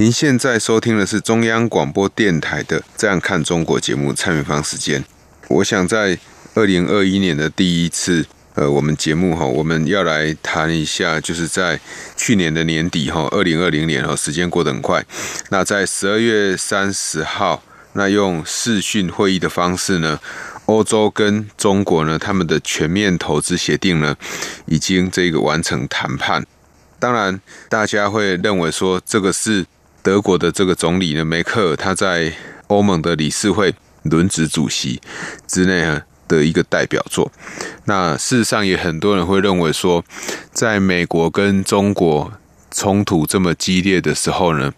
您现在收听的是中央广播电台的《这样看中国》节目，蔡明芳时间。我想在二零二一年的第一次，呃，我们节目哈，我们要来谈一下，就是在去年的年底哈，二零二零年哈，时间过得很快。那在十二月三十号，那用视讯会议的方式呢，欧洲跟中国呢，他们的全面投资协定呢，已经这个完成谈判。当然，大家会认为说这个是。德国的这个总理呢，梅克尔他在欧盟的理事会轮值主席之内的一个代表作。那事实上也很多人会认为说，在美国跟中国冲突这么激烈的时候呢，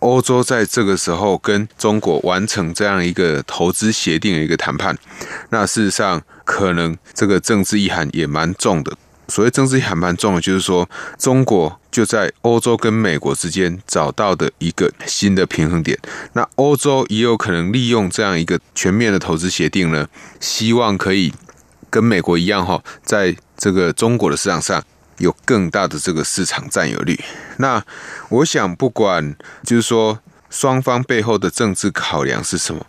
欧洲在这个时候跟中国完成这样一个投资协定的一个谈判，那事实上可能这个政治意涵也蛮重的。所谓政治还蛮重的，就是说中国就在欧洲跟美国之间找到的一个新的平衡点。那欧洲也有可能利用这样一个全面的投资协定呢，希望可以跟美国一样哈，在这个中国的市场上有更大的这个市场占有率。那我想，不管就是说双方背后的政治考量是什么，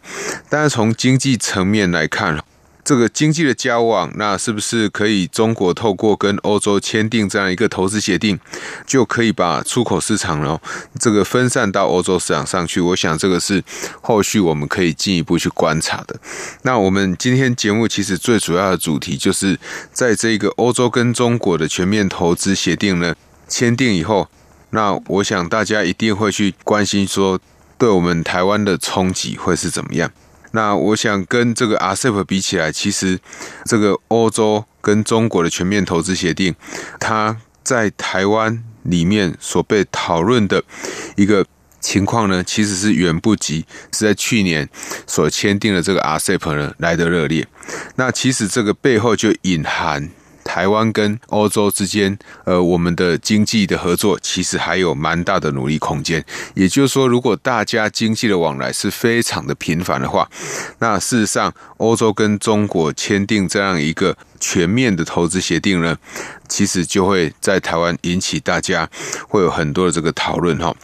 但是从经济层面来看。这个经济的交往，那是不是可以中国透过跟欧洲签订这样一个投资协定，就可以把出口市场呢，这个分散到欧洲市场上去？我想这个是后续我们可以进一步去观察的。那我们今天节目其实最主要的主题就是在这个欧洲跟中国的全面投资协定呢签订以后，那我想大家一定会去关心说，对我们台湾的冲击会是怎么样？那我想跟这个 RCEP 比起来，其实这个欧洲跟中国的全面投资协定，它在台湾里面所被讨论的一个情况呢，其实是远不及是在去年所签订的这个 RCEP 呢来的热烈。那其实这个背后就隐含。台湾跟欧洲之间，呃，我们的经济的合作其实还有蛮大的努力空间。也就是说，如果大家经济的往来是非常的频繁的话，那事实上，欧洲跟中国签订这样一个全面的投资协定呢，其实就会在台湾引起大家会有很多的这个讨论哈。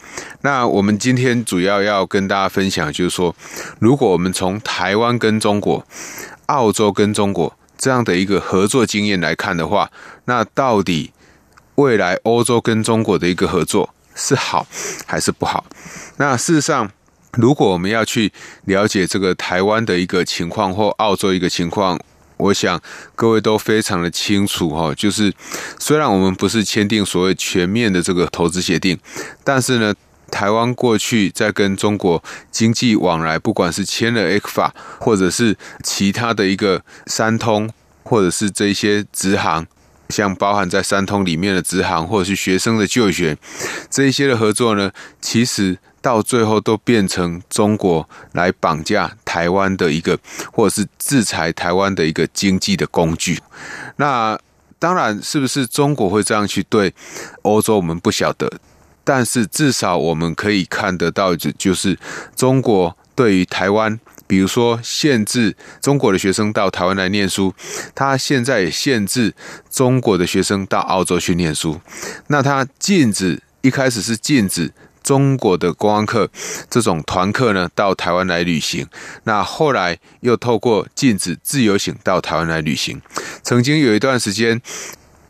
那我们今天主要要跟大家分享，就是说，如果我们从台湾跟中国、澳洲跟中国。这样的一个合作经验来看的话，那到底未来欧洲跟中国的一个合作是好还是不好？那事实上，如果我们要去了解这个台湾的一个情况或澳洲一个情况，我想各位都非常的清楚哈。就是虽然我们不是签订所谓全面的这个投资协定，但是呢。台湾过去在跟中国经济往来，不管是签了 ECFA，或者是其他的一个三通，或者是这些直航，像包含在三通里面的直航，或者是学生的就学，这一些的合作呢，其实到最后都变成中国来绑架台湾的一个，或者是制裁台湾的一个经济的工具。那当然，是不是中国会这样去对欧洲，我们不晓得。但是至少我们可以看得到，就就是中国对于台湾，比如说限制中国的学生到台湾来念书，他现在限制中国的学生到澳洲去念书。那他禁止一开始是禁止中国的观光客这种团客呢到台湾来旅行，那后来又透过禁止自由行到台湾来旅行。曾经有一段时间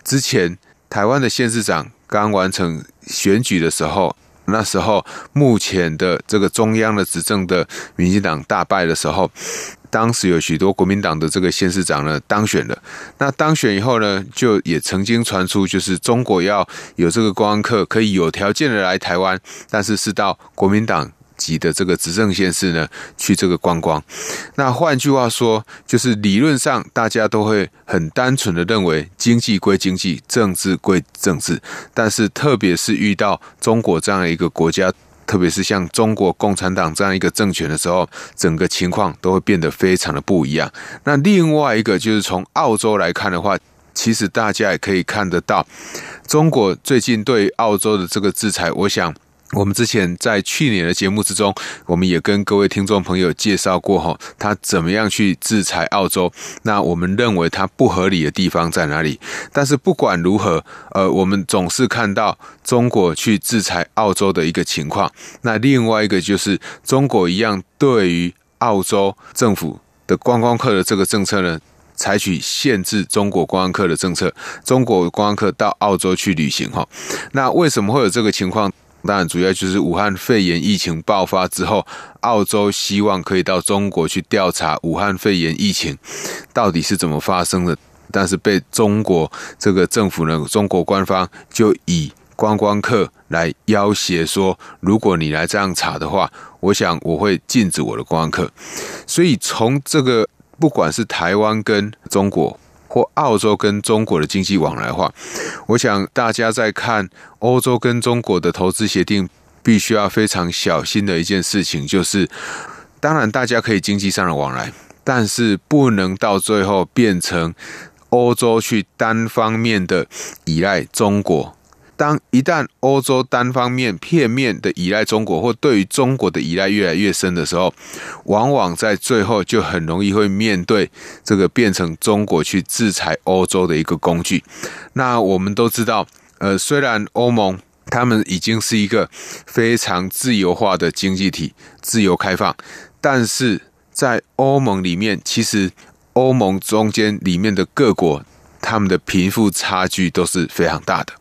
之前，台湾的县市长。刚完成选举的时候，那时候目前的这个中央的执政的民进党大败的时候，当时有许多国民党的这个县市长呢当选了。那当选以后呢，就也曾经传出，就是中国要有这个观光客可以有条件的来台湾，但是是到国民党。级的这个执政县市呢，去这个观光。那换句话说，就是理论上大家都会很单纯的认为，经济归经济，政治归政治。但是特别是遇到中国这样一个国家，特别是像中国共产党这样一个政权的时候，整个情况都会变得非常的不一样。那另外一个就是从澳洲来看的话，其实大家也可以看得到，中国最近对澳洲的这个制裁，我想。我们之前在去年的节目之中，我们也跟各位听众朋友介绍过哈，他怎么样去制裁澳洲。那我们认为他不合理的地方在哪里？但是不管如何，呃，我们总是看到中国去制裁澳洲的一个情况。那另外一个就是中国一样对于澳洲政府的观光客的这个政策呢，采取限制中国观光客的政策，中国观光客到澳洲去旅行哈。那为什么会有这个情况？当然，主要就是武汉肺炎疫情爆发之后，澳洲希望可以到中国去调查武汉肺炎疫情到底是怎么发生的，但是被中国这个政府呢，中国官方就以观光客来要挟说，如果你来这样查的话，我想我会禁止我的观光客。所以从这个，不管是台湾跟中国。或澳洲跟中国的经济往来的话，我想大家在看欧洲跟中国的投资协定，必须要非常小心的一件事情，就是当然大家可以经济上的往来，但是不能到最后变成欧洲去单方面的依赖中国。当一旦欧洲单方面片面的依赖中国，或对于中国的依赖越来越深的时候，往往在最后就很容易会面对这个变成中国去制裁欧洲的一个工具。那我们都知道，呃，虽然欧盟他们已经是一个非常自由化的经济体，自由开放，但是在欧盟里面，其实欧盟中间里面的各国，他们的贫富差距都是非常大的。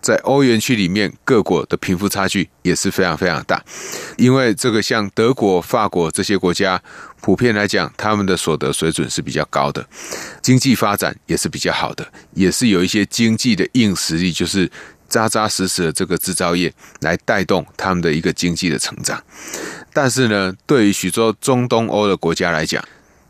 在欧元区里面，各国的贫富差距也是非常非常大，因为这个像德国、法国这些国家，普遍来讲，他们的所得水准是比较高的，经济发展也是比较好的，也是有一些经济的硬实力，就是扎扎实实的这个制造业来带动他们的一个经济的成长。但是呢，对于许多中东欧的国家来讲，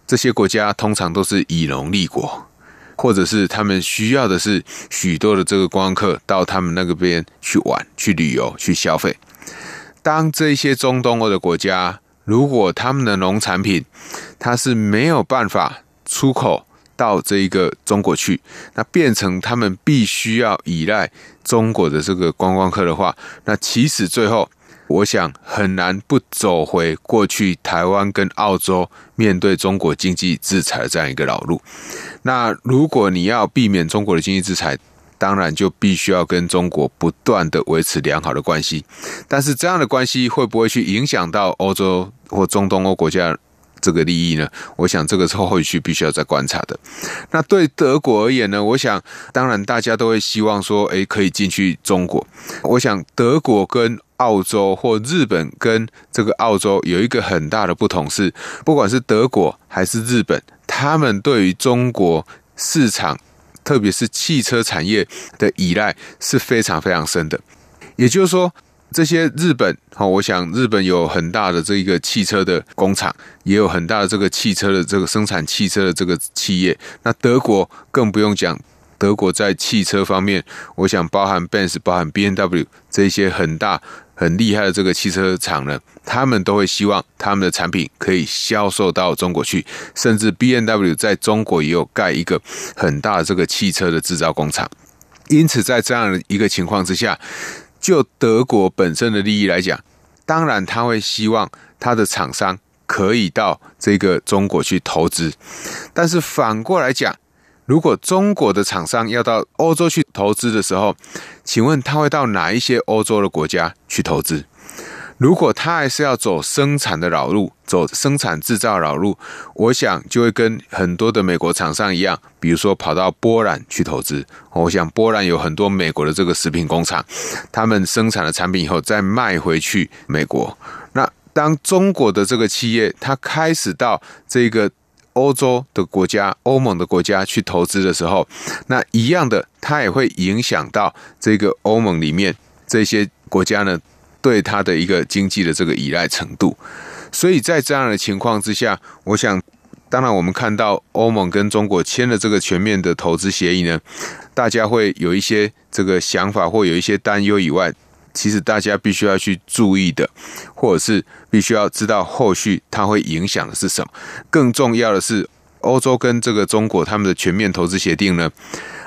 这些国家通常都是以农立国。或者是他们需要的是许多的这个观光客到他们那个边去玩、去旅游、去消费。当这些中东欧的国家，如果他们的农产品它是没有办法出口到这一个中国去，那变成他们必须要依赖中国的这个观光客的话，那其实最后。我想很难不走回过去台湾跟澳洲面对中国经济制裁的这样一个老路。那如果你要避免中国的经济制裁，当然就必须要跟中国不断的维持良好的关系。但是这样的关系会不会去影响到欧洲或中东欧国家这个利益呢？我想这个是后续必须要再观察的。那对德国而言呢？我想当然大家都会希望说，诶，可以进去中国。我想德国跟澳洲或日本跟这个澳洲有一个很大的不同是，不管是德国还是日本，他们对于中国市场，特别是汽车产业的依赖是非常非常深的。也就是说，这些日本，好，我想日本有很大的这一个汽车的工厂，也有很大的这个汽车的这个生产汽车的这个企业。那德国更不用讲。德国在汽车方面，我想包含 Benz、包含 BMW 这些很大很厉害的这个汽车厂呢，他们都会希望他们的产品可以销售到中国去，甚至 BMW 在中国也有盖一个很大的这个汽车的制造工厂。因此，在这样的一个情况之下，就德国本身的利益来讲，当然他会希望他的厂商可以到这个中国去投资，但是反过来讲。如果中国的厂商要到欧洲去投资的时候，请问他会到哪一些欧洲的国家去投资？如果他还是要走生产的老路，走生产制造老路，我想就会跟很多的美国厂商一样，比如说跑到波兰去投资。我想波兰有很多美国的这个食品工厂，他们生产的产品以后再卖回去美国。那当中国的这个企业，它开始到这个。欧洲的国家、欧盟的国家去投资的时候，那一样的，它也会影响到这个欧盟里面这些国家呢，对它的一个经济的这个依赖程度。所以在这样的情况之下，我想，当然我们看到欧盟跟中国签了这个全面的投资协议呢，大家会有一些这个想法或有一些担忧以外，其实大家必须要去注意的，或者是必须要知道后续它会影响的是什么。更重要的是，欧洲跟这个中国他们的全面投资协定呢，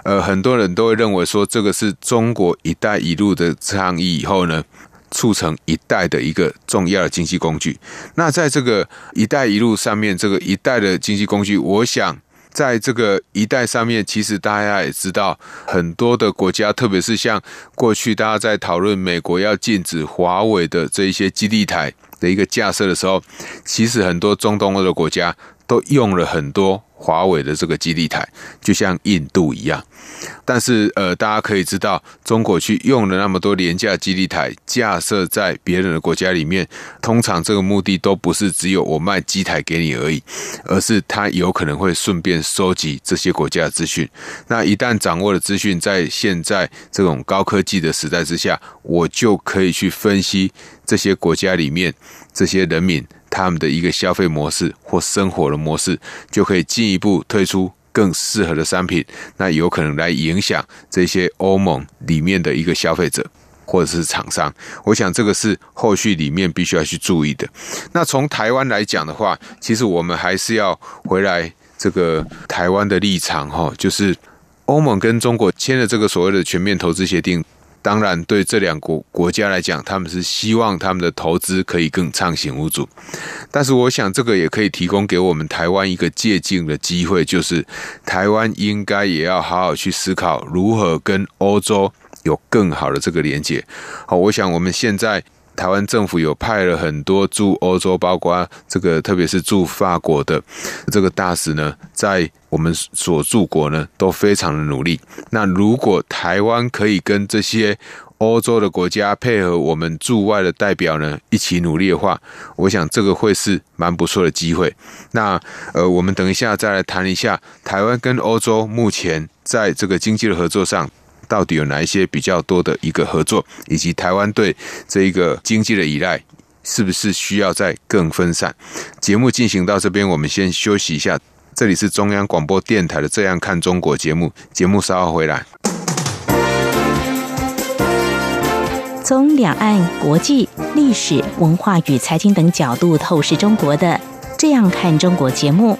呃，很多人都会认为说这个是中国“一带一路”的倡议以后呢，促成“一带”的一个重要的经济工具。那在这个“一带一路”上面，这个“一带”的经济工具，我想。在这个一带上面，其实大家也知道，很多的国家，特别是像过去大家在讨论美国要禁止华为的这一些基地台的一个架设的时候，其实很多中东欧的国家都用了很多。华为的这个基地台，就像印度一样，但是呃，大家可以知道，中国去用了那么多廉价基地台架设在别人的国家里面，通常这个目的都不是只有我卖机台给你而已，而是他有可能会顺便收集这些国家的资讯。那一旦掌握了资讯，在现在这种高科技的时代之下，我就可以去分析这些国家里面这些人民。他们的一个消费模式或生活的模式，就可以进一步推出更适合的商品，那有可能来影响这些欧盟里面的一个消费者或者是厂商。我想这个是后续里面必须要去注意的。那从台湾来讲的话，其实我们还是要回来这个台湾的立场哈，就是欧盟跟中国签了这个所谓的全面投资协定。当然，对这两国国家来讲，他们是希望他们的投资可以更畅行无阻。但是，我想这个也可以提供给我们台湾一个借鉴的机会，就是台湾应该也要好好去思考如何跟欧洲有更好的这个连接。好，我想我们现在。台湾政府有派了很多驻欧洲，包括这个，特别是驻法国的这个大使呢，在我们所驻国呢，都非常的努力。那如果台湾可以跟这些欧洲的国家配合，我们驻外的代表呢，一起努力的话，我想这个会是蛮不错的机会。那呃，我们等一下再来谈一下台湾跟欧洲目前在这个经济的合作上。到底有哪一些比较多的一个合作，以及台湾对这一个经济的依赖，是不是需要再更分散？节目进行到这边，我们先休息一下。这里是中央广播电台的《这样看中国》节目，节目稍后回来。从两岸、国际、历史文化与财经等角度透视中国的《这样看中国》节目。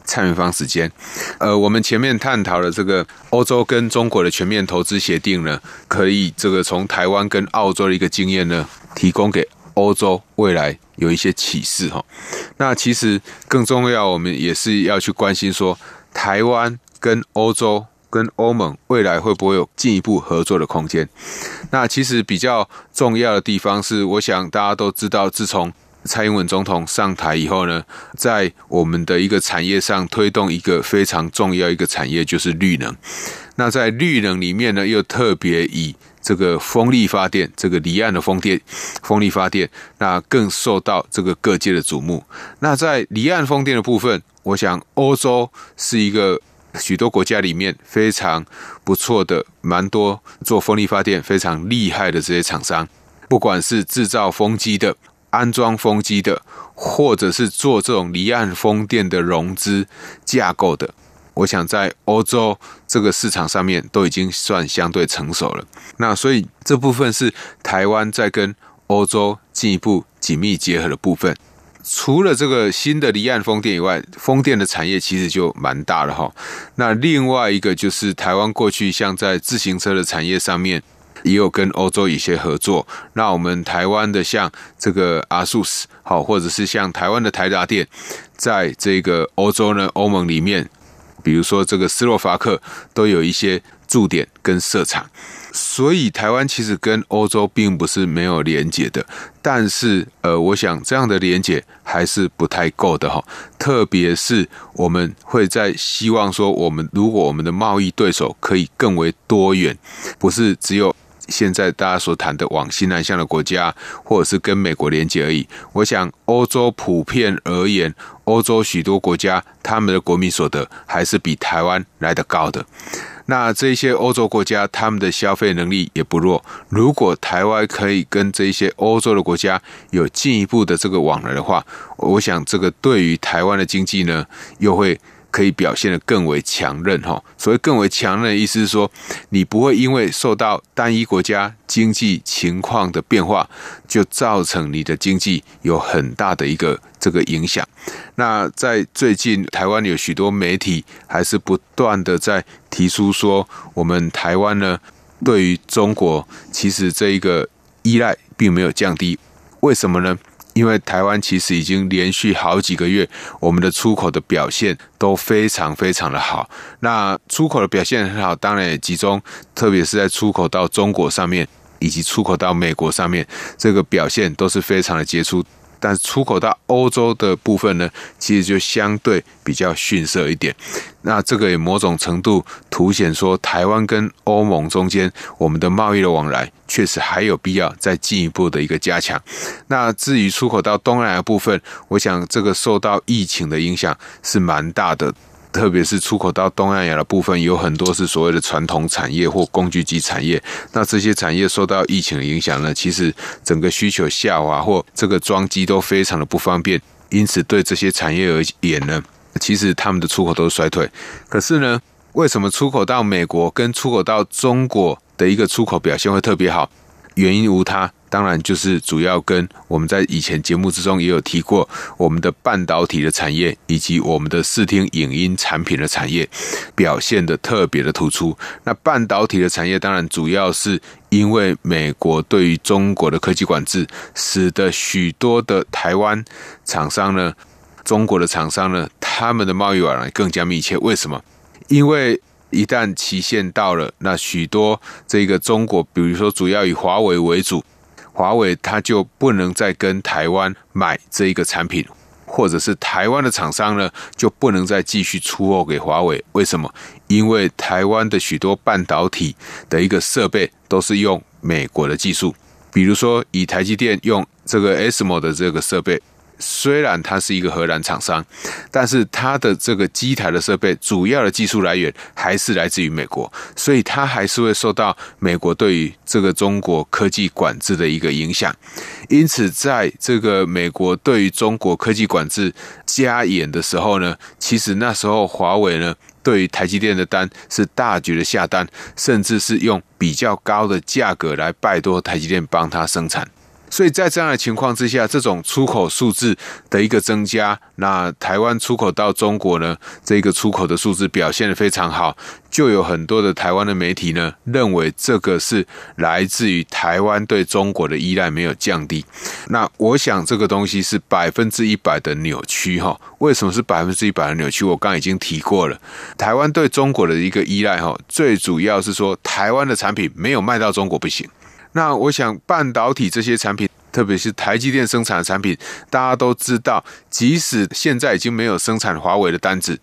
蔡明芳时间，呃，我们前面探讨了这个欧洲跟中国的全面投资协定呢，可以这个从台湾跟澳洲的一个经验呢，提供给欧洲未来有一些启示哈。那其实更重要，我们也是要去关心说，台湾跟欧洲跟欧盟未来会不会有进一步合作的空间？那其实比较重要的地方是，我想大家都知道，自从蔡英文总统上台以后呢，在我们的一个产业上推动一个非常重要一个产业，就是绿能。那在绿能里面呢，又特别以这个风力发电，这个离岸的风电、风力发电，那更受到这个各界的瞩目。那在离岸风电的部分，我想欧洲是一个许多国家里面非常不错的，蛮多做风力发电非常厉害的这些厂商，不管是制造风机的。安装风机的，或者是做这种离岸风电的融资架构的，我想在欧洲这个市场上面都已经算相对成熟了。那所以这部分是台湾在跟欧洲进一步紧密结合的部分。除了这个新的离岸风电以外，风电的产业其实就蛮大了哈。那另外一个就是台湾过去像在自行车的产业上面。也有跟欧洲一些合作。那我们台湾的像这个 ASUS 好，或者是像台湾的台达电，在这个欧洲呢，欧盟里面，比如说这个斯洛伐克都有一些驻点跟设厂。所以台湾其实跟欧洲并不是没有连结的，但是呃，我想这样的连结还是不太够的哈。特别是我们会在希望说，我们如果我们的贸易对手可以更为多元，不是只有现在大家所谈的往西南向的国家，或者是跟美国连接而已。我想欧洲普遍而言，欧洲许多国家他们的国民所得还是比台湾来得高的。那这些欧洲国家，他们的消费能力也不弱。如果台湾可以跟这些欧洲的国家有进一步的这个往来的话，我想这个对于台湾的经济呢，又会。可以表现得更为强韧哈，所谓更为强韧的意思是说，你不会因为受到单一国家经济情况的变化，就造成你的经济有很大的一个这个影响。那在最近，台湾有许多媒体还是不断的在提出说，我们台湾呢，对于中国其实这一个依赖并没有降低，为什么呢？因为台湾其实已经连续好几个月，我们的出口的表现都非常非常的好。那出口的表现很好，当然也集中，特别是在出口到中国上面，以及出口到美国上面，这个表现都是非常的杰出。但是出口到欧洲的部分呢，其实就相对比较逊色一点。那这个也某种程度凸显说，台湾跟欧盟中间我们的贸易的往来，确实还有必要再进一步的一个加强。那至于出口到东南亚部分，我想这个受到疫情的影响是蛮大的。特别是出口到东南亚的部分，有很多是所谓的传统产业或工具机产业。那这些产业受到疫情的影响呢，其实整个需求下滑或这个装机都非常的不方便。因此，对这些产业而言呢，其实他们的出口都是衰退。可是呢，为什么出口到美国跟出口到中国的一个出口表现会特别好？原因无他。当然，就是主要跟我们在以前节目之中也有提过，我们的半导体的产业以及我们的视听影音产品的产业表现得特别的突出。那半导体的产业当然主要是因为美国对于中国的科技管制，使得许多的台湾厂商呢，中国的厂商呢，他们的贸易往来更加密切。为什么？因为一旦期限到了，那许多这个中国，比如说主要以华为为主。华为它就不能再跟台湾买这一个产品，或者是台湾的厂商呢，就不能再继续出货给华为。为什么？因为台湾的许多半导体的一个设备都是用美国的技术，比如说以台积电用这个 ASML 的这个设备。虽然它是一个荷兰厂商，但是它的这个机台的设备主要的技术来源还是来自于美国，所以它还是会受到美国对于这个中国科技管制的一个影响。因此，在这个美国对于中国科技管制加严的时候呢，其实那时候华为呢对于台积电的单是大举的下单，甚至是用比较高的价格来拜托台积电帮他生产。所以在这样的情况之下，这种出口数字的一个增加，那台湾出口到中国呢，这个出口的数字表现得非常好，就有很多的台湾的媒体呢认为这个是来自于台湾对中国的依赖没有降低。那我想这个东西是百分之一百的扭曲哈。为什么是百分之一百的扭曲？我刚刚已经提过了，台湾对中国的一个依赖哈，最主要是说台湾的产品没有卖到中国不行。那我想，半导体这些产品，特别是台积电生产的产品，大家都知道，即使现在已经没有生产华为的单子，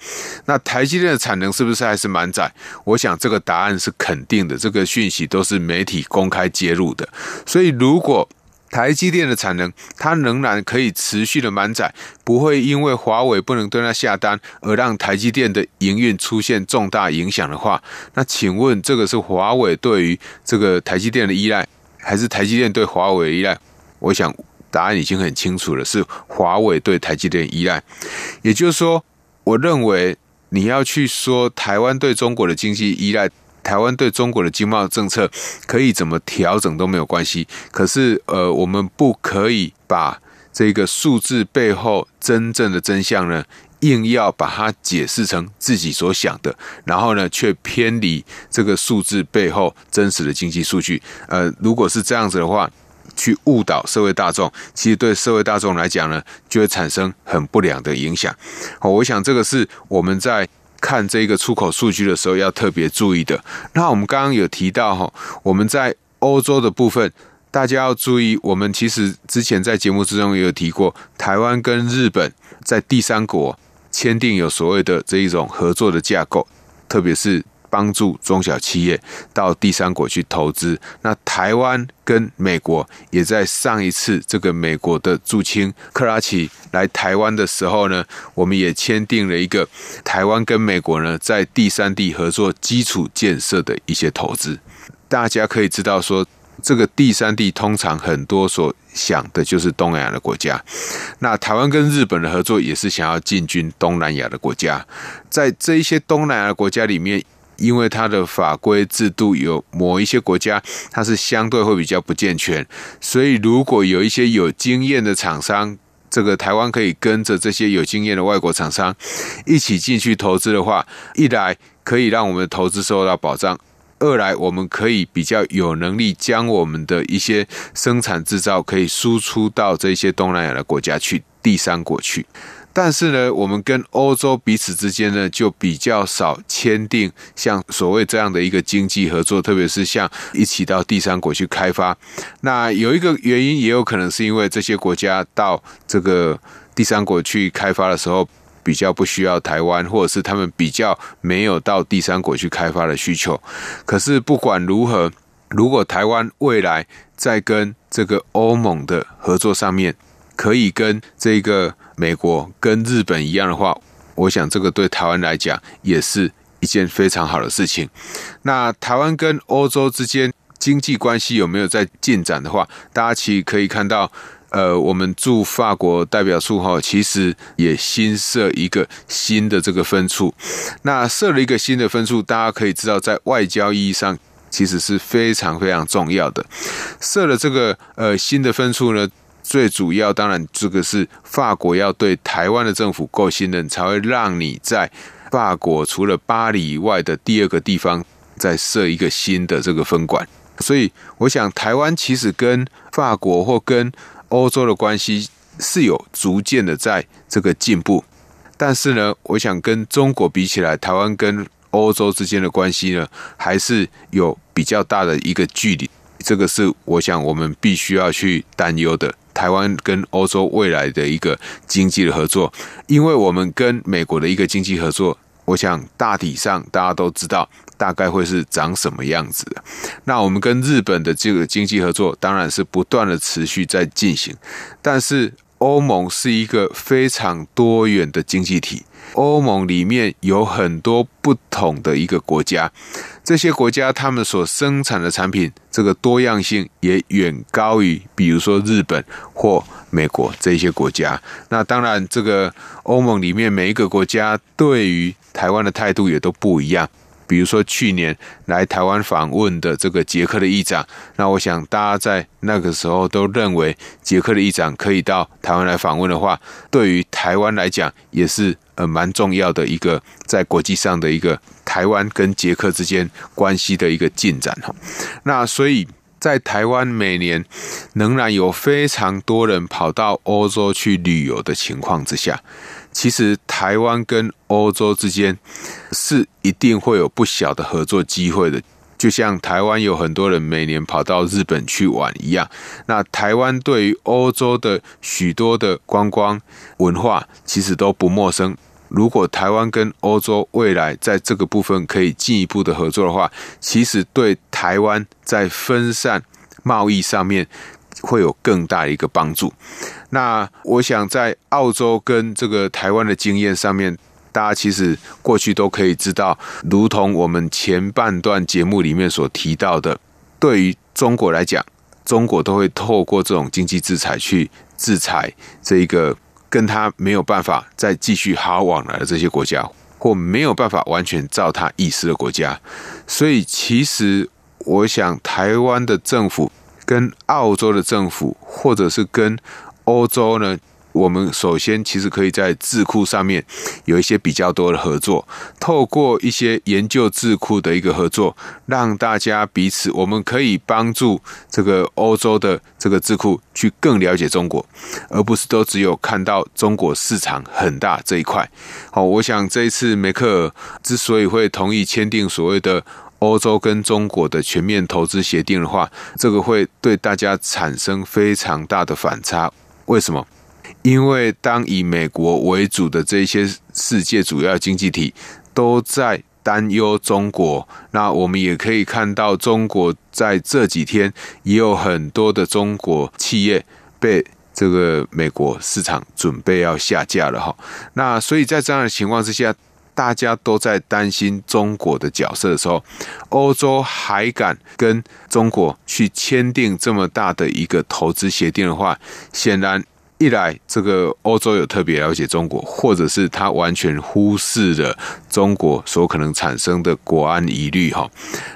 那台积电的产能是不是还是满载？我想这个答案是肯定的，这个讯息都是媒体公开揭露的。所以，如果台积电的产能它仍然可以持续的满载，不会因为华为不能对它下单而让台积电的营运出现重大影响的话，那请问这个是华为对于这个台积电的依赖？还是台积电对华为的依赖，我想答案已经很清楚了，是华为对台积电依赖。也就是说，我认为你要去说台湾对中国的经济依赖，台湾对中国的经贸政策可以怎么调整都没有关系。可是，呃，我们不可以把这个数字背后真正的真相呢，硬要把它解释成自己所想的，然后呢，却偏离这个数字背后真实的经济数据。呃，如果是这样子的话，去误导社会大众，其实对社会大众来讲呢，就会产生很不良的影响。好，我想这个是我们在看这个出口数据的时候要特别注意的。那我们刚刚有提到哈，我们在欧洲的部分，大家要注意，我们其实之前在节目之中也有提过，台湾跟日本在第三国。签订有所谓的这一种合作的架构，特别是帮助中小企业到第三国去投资。那台湾跟美国也在上一次这个美国的驻青克拉奇来台湾的时候呢，我们也签订了一个台湾跟美国呢在第三地合作基础建设的一些投资。大家可以知道说。这个第三地通常很多所想的就是东南亚的国家，那台湾跟日本的合作也是想要进军东南亚的国家，在这一些东南亚的国家里面，因为它的法规制度有某一些国家它是相对会比较不健全，所以如果有一些有经验的厂商，这个台湾可以跟着这些有经验的外国厂商一起进去投资的话，一来可以让我们的投资受到保障。二来，我们可以比较有能力将我们的一些生产制造可以输出到这些东南亚的国家去，第三国去。但是呢，我们跟欧洲彼此之间呢，就比较少签订像所谓这样的一个经济合作，特别是像一起到第三国去开发。那有一个原因，也有可能是因为这些国家到这个第三国去开发的时候。比较不需要台湾，或者是他们比较没有到第三国去开发的需求。可是不管如何，如果台湾未来在跟这个欧盟的合作上面，可以跟这个美国、跟日本一样的话，我想这个对台湾来讲也是一件非常好的事情。那台湾跟欧洲之间经济关系有没有在进展的话，大家其实可以看到。呃，我们驻法国代表处哈，其实也新设一个新的这个分处。那设了一个新的分处，大家可以知道，在外交意义上，其实是非常非常重要的。设了这个呃新的分处呢，最主要当然这个是法国要对台湾的政府够信任，才会让你在法国除了巴黎以外的第二个地方再设一个新的这个分馆。所以，我想台湾其实跟法国或跟欧洲的关系是有逐渐的在这个进步，但是呢，我想跟中国比起来，台湾跟欧洲之间的关系呢，还是有比较大的一个距离。这个是我想我们必须要去担忧的。台湾跟欧洲未来的一个经济的合作，因为我们跟美国的一个经济合作，我想大体上大家都知道。大概会是长什么样子的？那我们跟日本的这个经济合作当然是不断的持续在进行，但是欧盟是一个非常多元的经济体，欧盟里面有很多不同的一个国家，这些国家他们所生产的产品这个多样性也远高于，比如说日本或美国这些国家。那当然，这个欧盟里面每一个国家对于台湾的态度也都不一样。比如说去年来台湾访问的这个捷克的议长，那我想大家在那个时候都认为捷克的议长可以到台湾来访问的话，对于台湾来讲也是呃蛮重要的一个在国际上的一个台湾跟捷克之间关系的一个进展哈。那所以在台湾每年仍然有非常多人跑到欧洲去旅游的情况之下。其实台湾跟欧洲之间是一定会有不小的合作机会的，就像台湾有很多人每年跑到日本去玩一样。那台湾对于欧洲的许多的观光文化其实都不陌生。如果台湾跟欧洲未来在这个部分可以进一步的合作的话，其实对台湾在分散贸易上面。会有更大的一个帮助。那我想在澳洲跟这个台湾的经验上面，大家其实过去都可以知道，如同我们前半段节目里面所提到的，对于中国来讲，中国都会透过这种经济制裁去制裁这一个跟他没有办法再继续好往来的这些国家，或没有办法完全照他意思的国家。所以，其实我想台湾的政府。跟澳洲的政府，或者是跟欧洲呢，我们首先其实可以在智库上面有一些比较多的合作，透过一些研究智库的一个合作，让大家彼此，我们可以帮助这个欧洲的这个智库去更了解中国，而不是都只有看到中国市场很大这一块。好，我想这一次梅克尔之所以会同意签订所谓的欧洲跟中国的全面投资协定的话，这个会对大家产生非常大的反差。为什么？因为当以美国为主的这些世界主要经济体都在担忧中国，那我们也可以看到，中国在这几天也有很多的中国企业被这个美国市场准备要下架了哈。那所以在这样的情况之下，大家都在担心中国的角色的时候，欧洲还敢跟中国去签订这么大的一个投资协定的话，显然。一来，这个欧洲有特别了解中国，或者是他完全忽视了中国所可能产生的国安疑虑哈。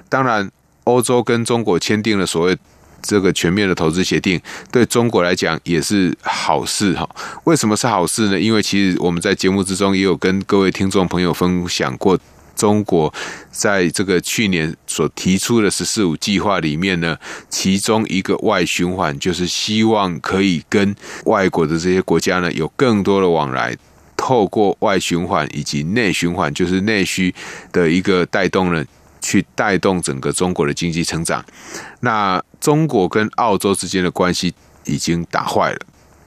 当然，欧洲跟中国签订了所谓这个全面的投资协定，对中国来讲也是好事哈。为什么是好事呢？因为其实我们在节目之中也有跟各位听众朋友分享过。中国在这个去年所提出的“十四五”计划里面呢，其中一个外循环就是希望可以跟外国的这些国家呢有更多的往来，透过外循环以及内循环，就是内需的一个带动呢，去带动整个中国的经济成长。那中国跟澳洲之间的关系已经打坏了。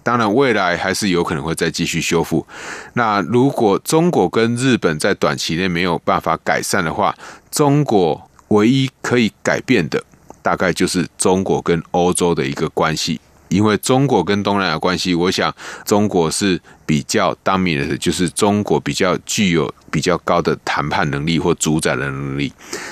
当然，未来还是有可能会再继续修复。那如果中国跟日本在短期内没有办法改善的话，中国唯一可以改变的，大概就是中国跟欧洲的一个关系。因为中国跟东南亚关系，我想中国是比较 dominant 的，就是中国比较具有比较高的谈判能力或主宰的能力。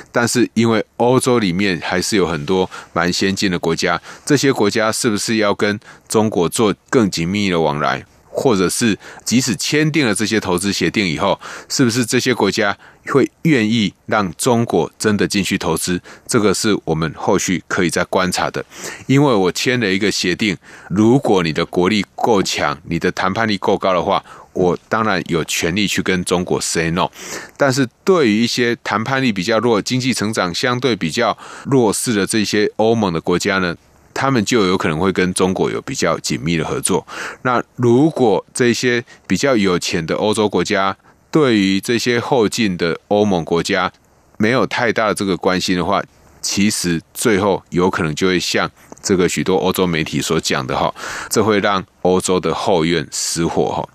但是因为欧洲里面还是有很多蛮先进的国家，这些国家是不是要跟中国做更紧密的往来？或者是即使签订了这些投资协定以后，是不是这些国家会愿意让中国真的进去投资？这个是我们后续可以再观察的。因为我签了一个协定，如果你的国力够强，你的谈判力够高的话，我当然有权利去跟中国 say no。但是对于一些谈判力比较弱、经济成长相对比较弱势的这些欧盟的国家呢，他们就有可能会跟中国有比较紧密的合作。那如果这些比较有钱的欧洲国家对于这些后进的欧盟国家没有太大的这个关心的话，其实最后有可能就会像。这个许多欧洲媒体所讲的哈，这会让欧洲的后院失火哈。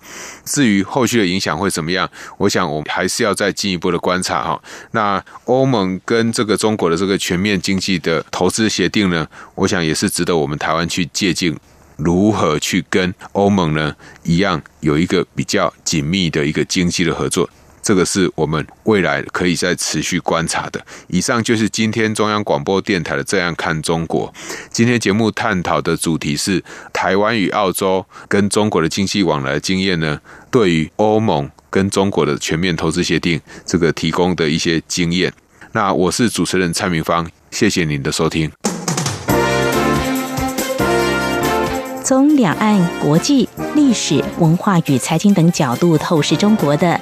至于后续的影响会怎么样，我想我们还是要再进一步的观察哈。那欧盟跟这个中国的这个全面经济的投资协定呢，我想也是值得我们台湾去借鉴，如何去跟欧盟呢一样有一个比较紧密的一个经济的合作。这个是我们未来可以再持续观察的。以上就是今天中央广播电台的《这样看中国》。今天节目探讨的主题是台湾与澳洲跟中国的经济往来的经验呢，对于欧盟跟中国的全面投资协定这个提供的一些经验。那我是主持人蔡明芳，谢谢您的收听。从两岸、国际、历史、文化与财经等角度透视中国的。